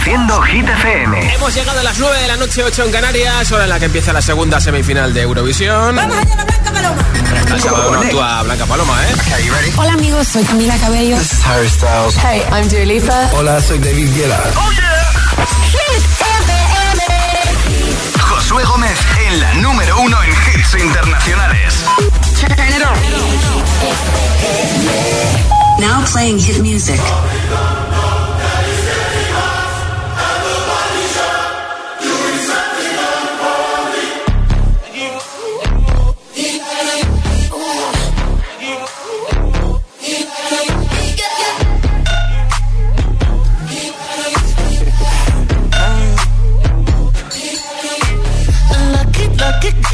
Reproduciendo Hit FM. Hemos llegado a las 9 de la noche, 8 en Canarias, hora en la que empieza la segunda semifinal de Eurovisión. Vamos allá, la Blanca Paloma. El sábado no actúa Blanca Paloma, ¿eh? Hola amigos, soy Camila Cabello. This is Harry Styles. Hey, I'm Dua Lipa. Hola, soy David Guetta. ¡Oh, yeah! Hit FM. Josué Gómez en la número uno en hits internacionales. Turn it on. Now playing hit music.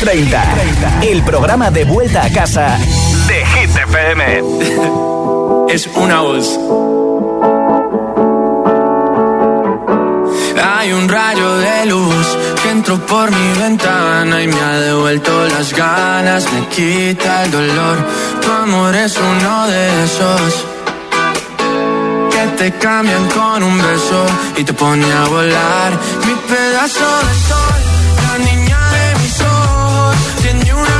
30, el programa de vuelta a casa de Hit FM. es una voz. Hay un rayo de luz que entró por mi ventana y me ha devuelto las ganas, me quita el dolor. Tu amor es uno de esos que te cambian con un beso y te pone a volar. Mi pedazo de sol, tiene una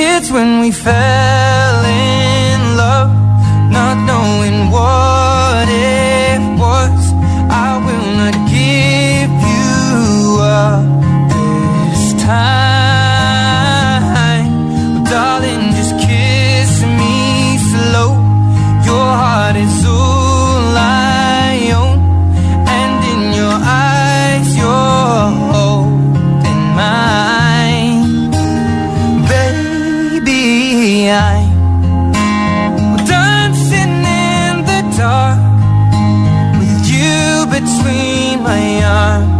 Kids when we fell between my arms,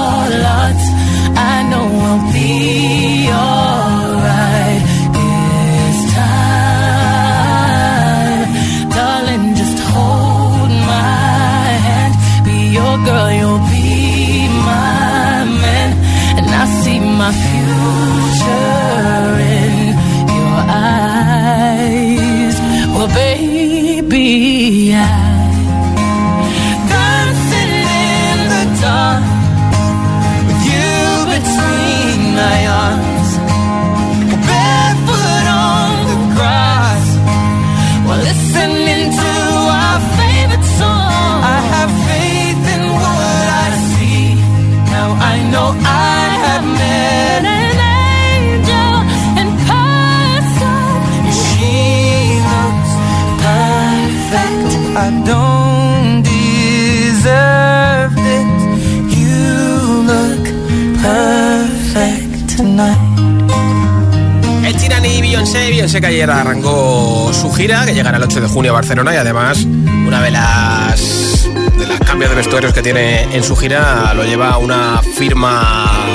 Beyoncé que ayer arrancó su gira, que llegará el 8 de junio a Barcelona y además una de las de los cambios de vestuarios que tiene en su gira lo lleva una firma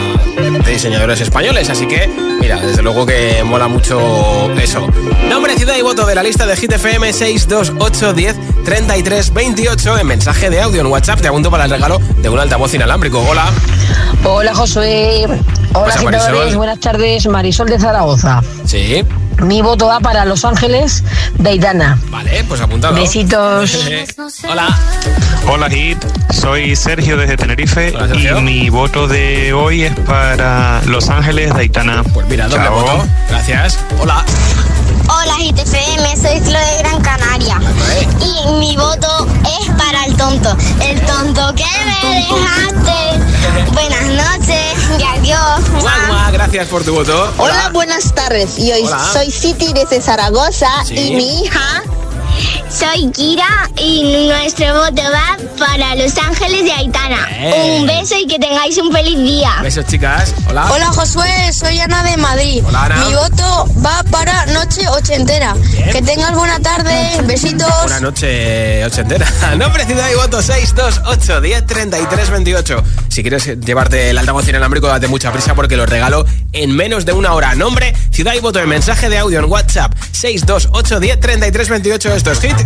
de diseñadores españoles. Así que, mira, desde luego que mola mucho eso. Nombre, ciudad y voto de la lista de Hit FM 628 10 33 28 en mensaje de audio en WhatsApp. Te apunto para el regalo de un altavoz inalámbrico. Hola. Hola Josué. Hola. Marisol? Buenas tardes, Marisol de Zaragoza. Sí. Mi voto va para Los Ángeles de Aitana. Vale, pues apuntado. Besitos. Hola. Hola Hit, soy Sergio desde Tenerife Hola, Sergio. y mi voto de hoy es para Los Ángeles de Aitana. Pues mira, doble Chao. voto. Gracias. Hola. Hola GTFM, soy Chloe de Gran Canaria. Y mi voto es para el tonto. El tonto que me dejaste. Buenas noches y adiós. Guau, guau, gracias por tu voto. Hola, buenas tardes. Y hoy Hola. soy City desde Zaragoza Sí. y mi hija Soy Kira y nuestro voto va para Los Ángeles de Aitana. Un beso y que tengáis un feliz día. Besos, chicas. Hola. Hola Josué, soy Ana de Madrid. Hola, Ana. Mi voto va para Noche Ochentera. Que tengas buena tarde, besitos. Buenas noches, ochentera. Nombre, ciudad y voto 628 10 33 28. Si quieres llevarte el altavoz inalámbrico, date mucha prisa porque lo regalo en menos de una hora. Nombre, ciudad y voto en mensaje de audio en WhatsApp 628 10 33 28. Esto es Hit.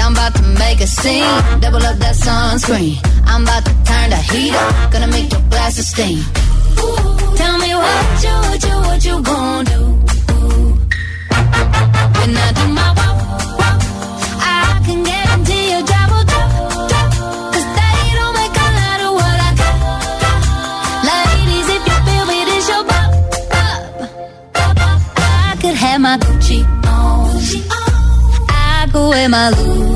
I'm about to make a scene. Double up that sunscreen. I'm about to turn the heat up. Gonna make your glasses steam. Ooh, tell me what you, what you, what you gonna do? When I do my walk, I can don't make a lot of what I got. Ladies, if you feel me. I could have my Gucci on. I could wear my Louis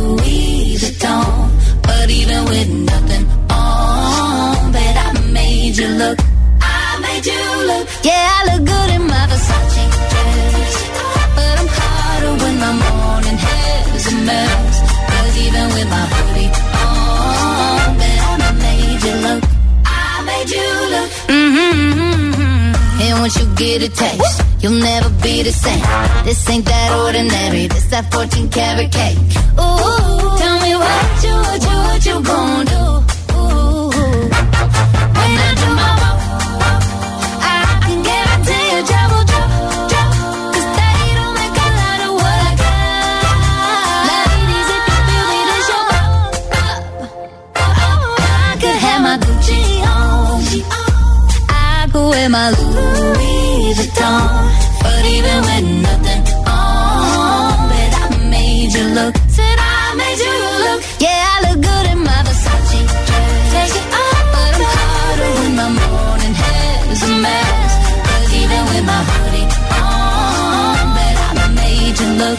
mess. Cause even with my hoodie on, bet I made you look. I made you look. Mm-hmm. And once you get a taste, you'll never be the same. This ain't that ordinary. This that 14 karat cake. Ooh, tell me what you, what you, what you gonna do? My Louis Vuitton, but even with nothing on, bet I made you look. Said I made you look. Yeah, I look good in my Versace dress. Take it off, but I'm hotter when my morning hair's a mess. 'Cause even with my hoodie on, bet I made you look.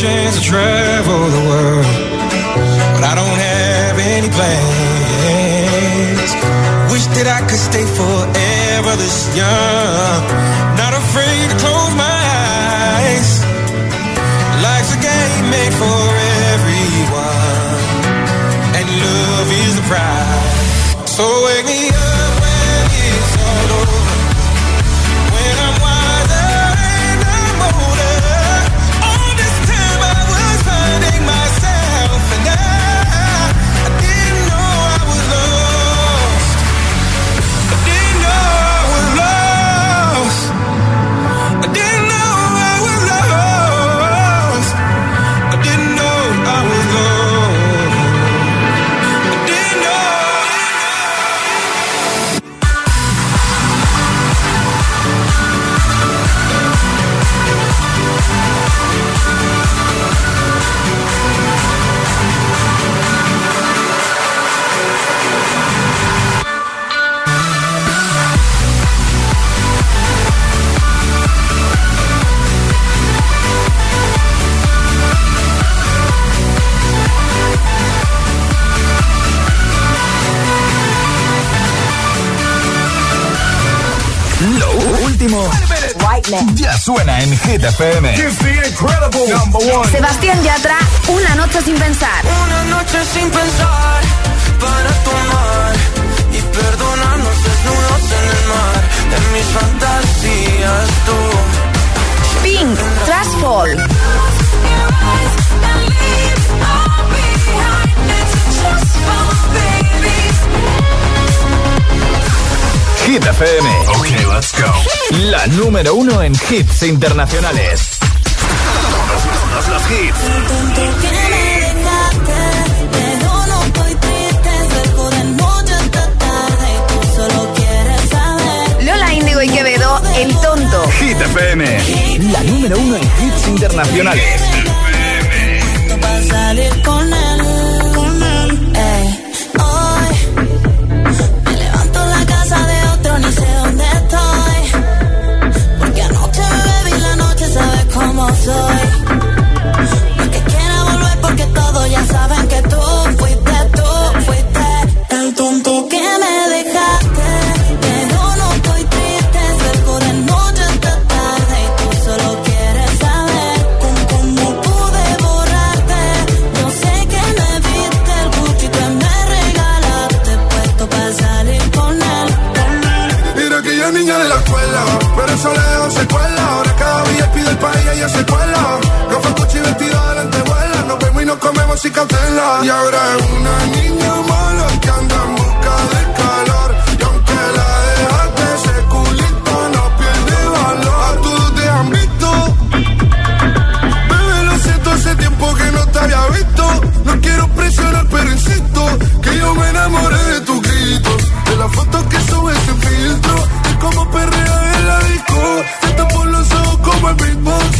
chance to travel the world, but I don't have any plans. Wish that I could stay forever this young, suena en Hit FM. Sebastián Hit FM. Ok, let's go. La número uno en hits internacionales. Todos los hits. Lola Índigo y Quevedo, El Tonto. Hit FM. La número uno en hits internacionales. salir soy. No que quiera volver porque todos ya saben que tú Y ahora es una niña mala que anda en busca de calor. Y aunque la dejaste, ese culito no pierde valor. A todos te han visto. Bebé, lo siento, hace tiempo que no te había visto. No quiero presionar, pero insisto que yo me enamoré de tus gritos. De las fotos que subes sin filtro. De cómo perrea en la disco. Te tapo los ojos como el beatbox.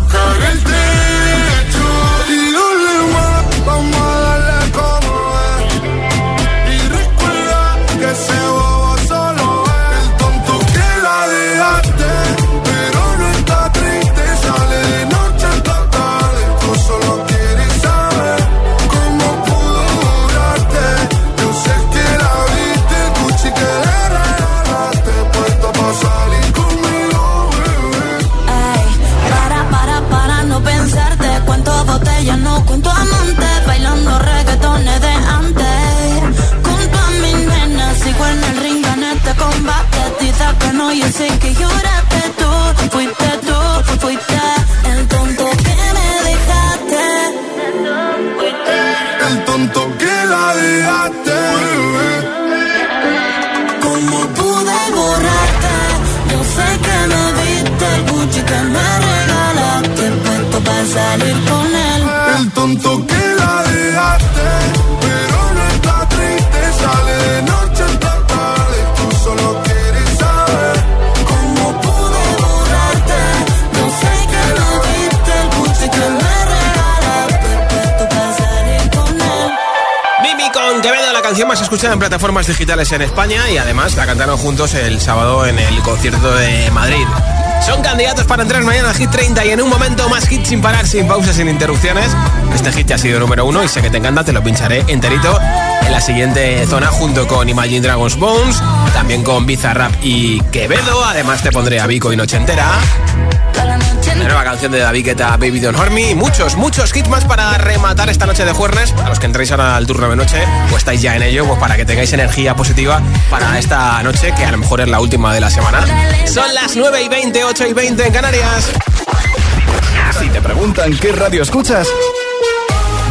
digitales en España y además la cantaron juntos el sábado en el concierto de Madrid. Son candidatos para entrar mañana a Hit 30 y en un momento más hit sin parar, sin pausas, sin interrupciones. Este hit ya ha sido número uno y sé que te encanta, te lo pincharé enterito en la siguiente zona junto con Imagine Dragons Bones, también con Bizarrap y Quevedo. Además te pondré a Vico y Noche Entera. La nueva canción de David Guetta, Baby Don't Hurt Me. Muchos, muchos hits para rematar esta noche de jueves. A los que entréis ahora al turno de noche, o estáis ya en ello, pues para que tengáis energía positiva para esta noche, que a lo mejor es la última de la semana. Son las 9 y 20, 8 y 20 en Canarias. Si te preguntan qué radio escuchas,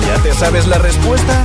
¿ya te sabes la respuesta?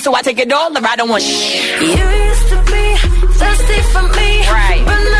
so I take it all or I don't want shit. You used to be thirsty for me, right?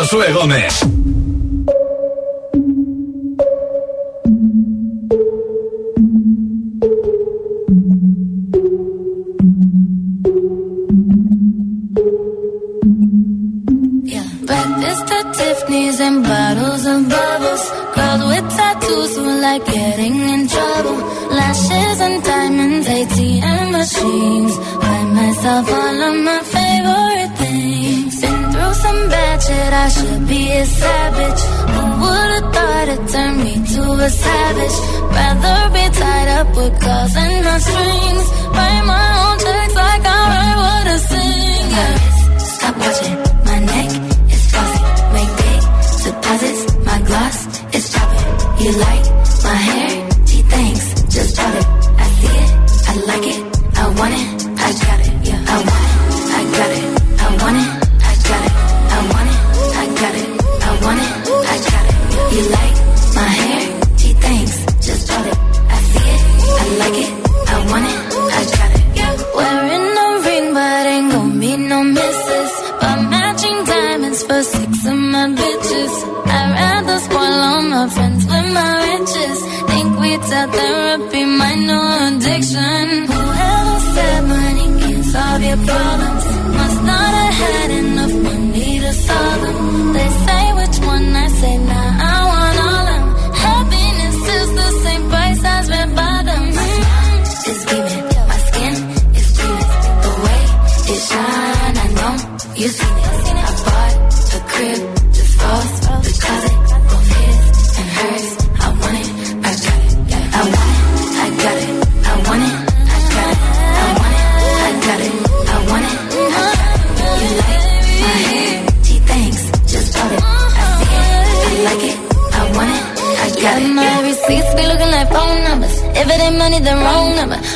Josué Gómez. and bottles and bubbles. Girls with tattoos who like getting in trouble. Lashes and diamonds, ATM machines. Buy myself all of my ratchet, I should be a savage. Who would've thought it turned me to a savage? Rather be tied up with claws and no strings. Write my own checks like I write what I sing. Stop watching my neck is flossy. Make big deposits. My gloss is dropping. You like my hair? Gee, thanks. Just drop it. I see it. I like it. I want it. I got it. Money, then wrong number.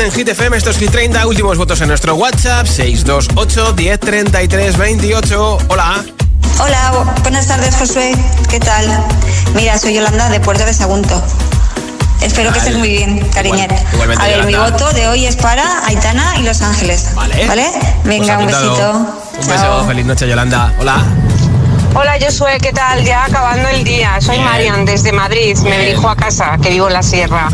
en Hit FM, estos Hit 30, últimos votos en nuestro WhatsApp, 628 10 33 28. Hola. Hola, bu- buenas tardes Josué, ¿qué tal? Mira, soy Yolanda de Puerto de Sagunto. Espero que estés muy bien, cariñet. igualmente, A ver, mi voto de hoy es para Aitana y Los Ángeles. Vale. ¿Vale? Venga, un Pues besito. Un beso, feliz noche, Yolanda. Hola. Hola Josué, ¿qué tal? Ya acabando el día. Soy Bien. Marian desde Madrid. Me dirijo a casa, que vivo en la sierra.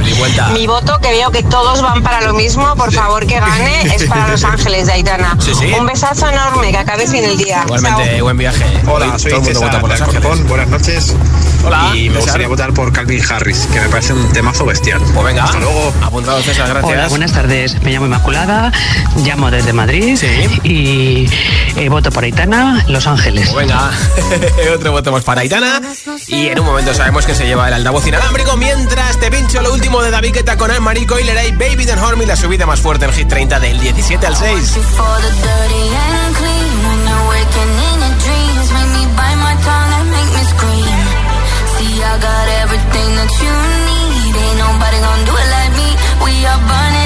Mi voto, que veo que todos van para lo mismo, por favor que gane, es para Los Ángeles de Aitana. Sí, sí. Un besazo enorme, que acabes bien el día. Igualmente, buen viaje. Hola, Hoy soy todo el mundo vota por Los Ángeles. Buenas noches. Hola, Y me César. gustaría votar por Calvin Harris, que me parece un temazo bestial. Pues venga, Hasta luego. apuntado César, gracias. Hola, buenas tardes. Me llamo Inmaculada, llamo desde Madrid y eh, voto por Aitana, Los Ángeles. Pues venga, otro voto más para Aitana. Y en un momento sabemos que se lleva el altavoz inalámbrico. Mientras te pincho lo último de David Guetta con Anne-Marie y Baby Don't Hurt la subida más fuerte en Hit 30 del 17 al 6. For the dirty and clean, when you're waking in your dreams, make me bite my tongue and make me scream. See, I got everything that you need. Ain't nobody gonna do it like me. We are burning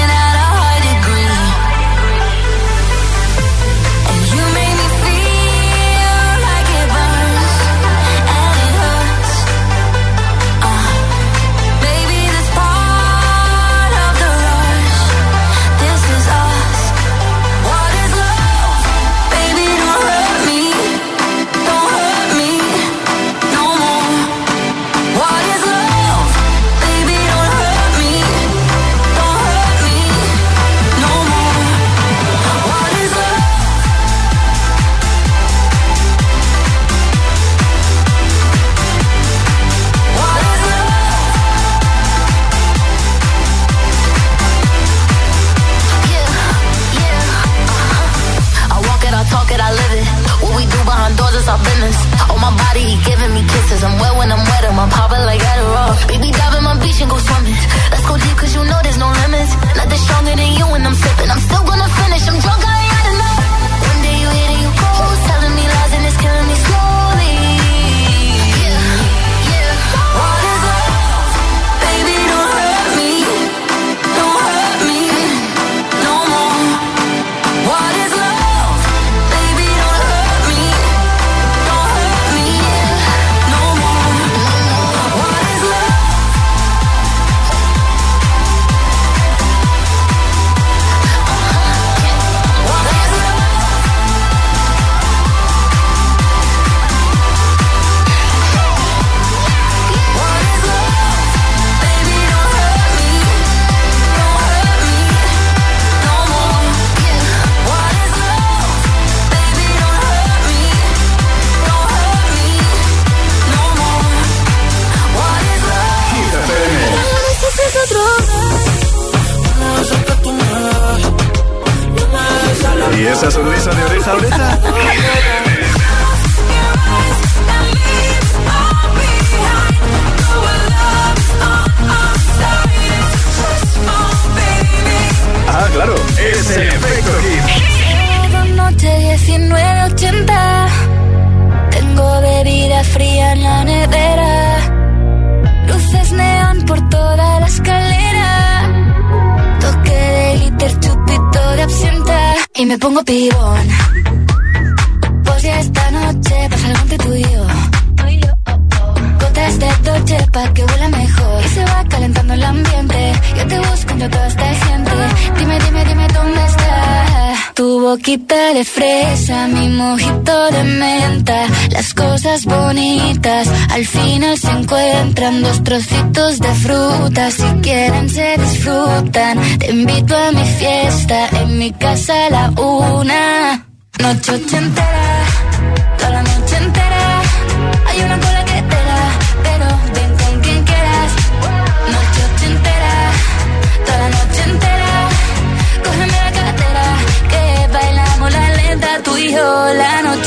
is our business. On my body, he giving me kisses. I'm wet when I'm wet, I'm popping like Adderall. Baby, dive in my beach and go swimming. Let's go deep, cause you know there's no limits. Nothing stronger than you when I'm sipping. I'm still gonna finish, I'm drunk, I ain't had enough. One day you hit and you go, telling me lies and it's killing me slowly.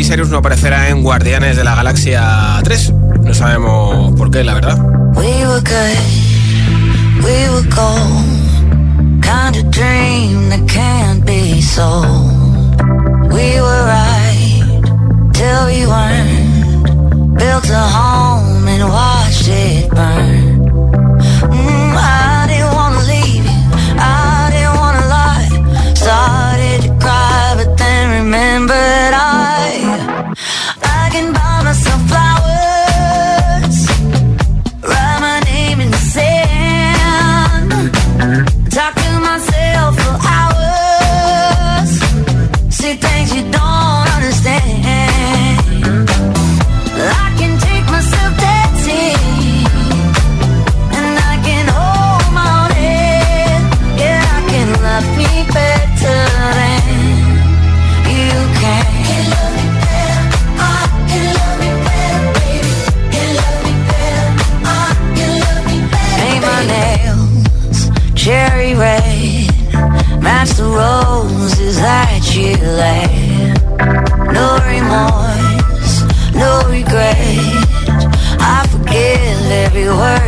Miley Cyrus no aparecerá en Guardianes de la Galaxia 3. No sabemos por qué, la verdad. We were good, we were gold, kind of dream that can't be sold. We were right till we weren't, built a home and watched it burn. delay. No remorse, no regret. I forgive every word.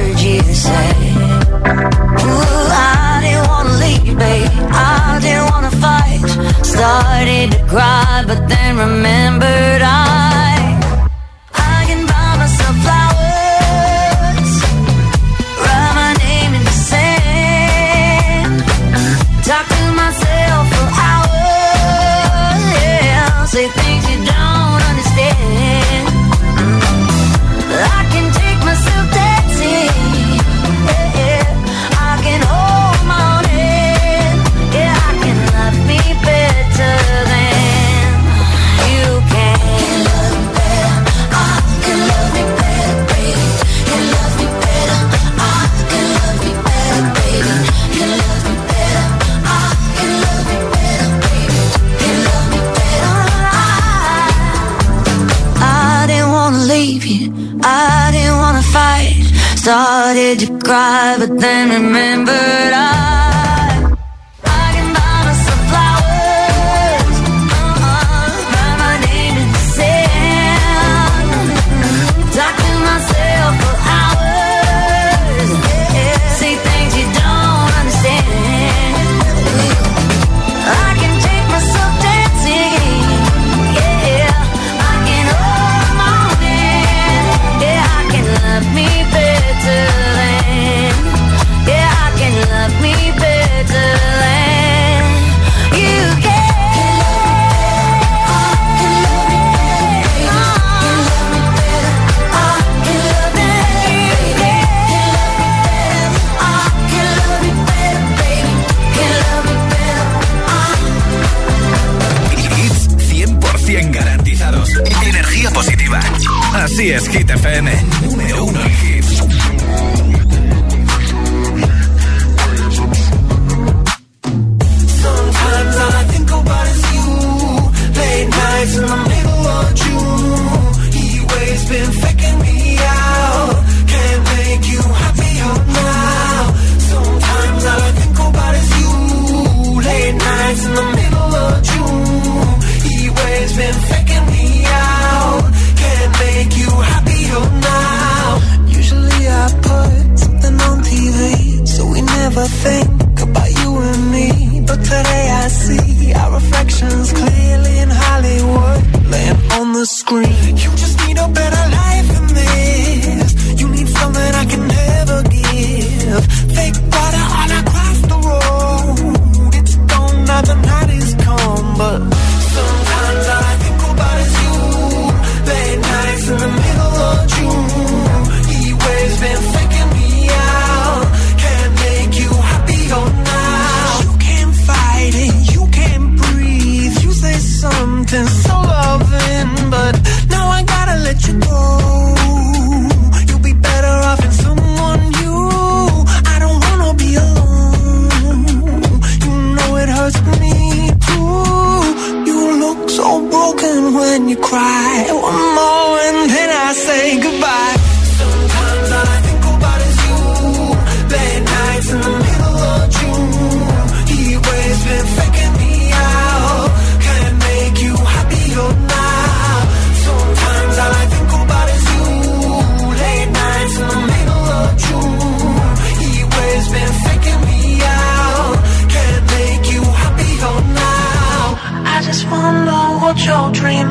Así es, Hit FM.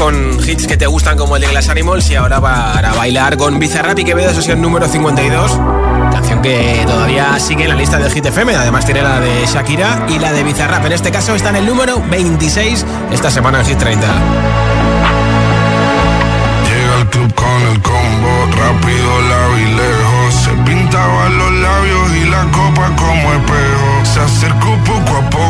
con hits que te gustan como el de Glass Animals y ahora para bailar con Bizarrap y Quevedo, sesión número 52. Canción que todavía sigue en la lista de Hit FM, además tiene la de Shakira y la de Bizarrap. En este caso está en el número 26 esta semana en Hit 30. Llega al club con el combo, rápido la vi lejos. Se pintaban los labios y la copa como espejo. Se acercó poco a poco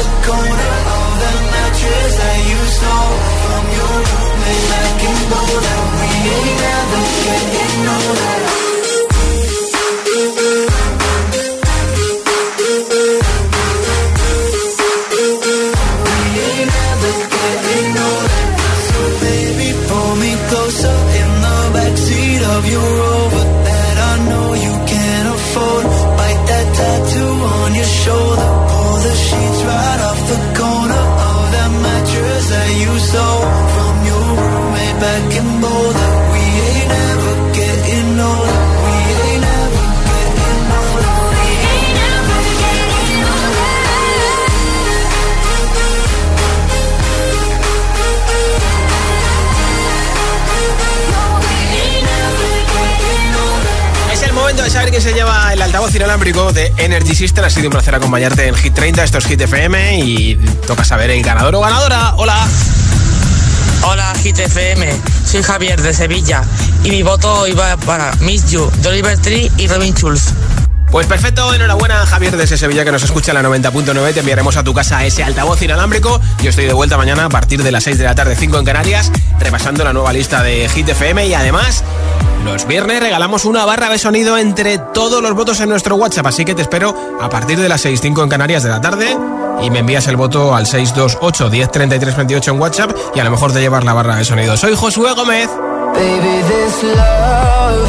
Off se lleva el altavoz inalámbrico de Energy System. Ha sido un placer acompañarte en Hit 30. Esto es Hit FM y toca saber el ganador o ganadora. Hola. Hola GTFM, soy Javier de Sevilla y mi voto iba para Miss You, de Oliver Tree y Robin Schulz. Pues perfecto, enhorabuena Javier desde Sevilla que nos escucha en la 90.9. Te enviaremos a tu casa ese altavoz inalámbrico. Yo estoy de vuelta mañana a partir de las 6 de la tarde, 5 en Canarias, repasando la nueva lista de Hit FM y además los viernes regalamos una barra de sonido entre todos los votos en nuestro WhatsApp. Así que te espero a partir de las 6, 5 en Canarias de la tarde y me envías el voto al 628 10 33 28 en WhatsApp y a lo mejor te llevas la barra de sonido. Soy Josué Gómez. Baby, this love,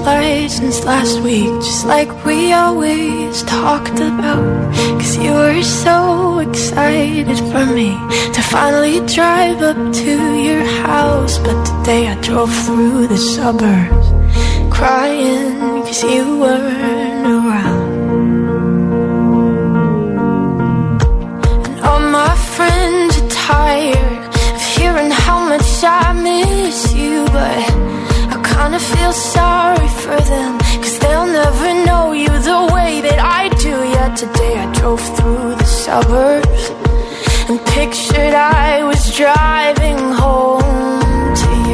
Way since last week, just like we always talked about. Cause you were so excited for me to finally drive up to your house. But today I drove through the suburbs crying cause you weren't Today I drove through the suburbs and pictured I was driving home to you.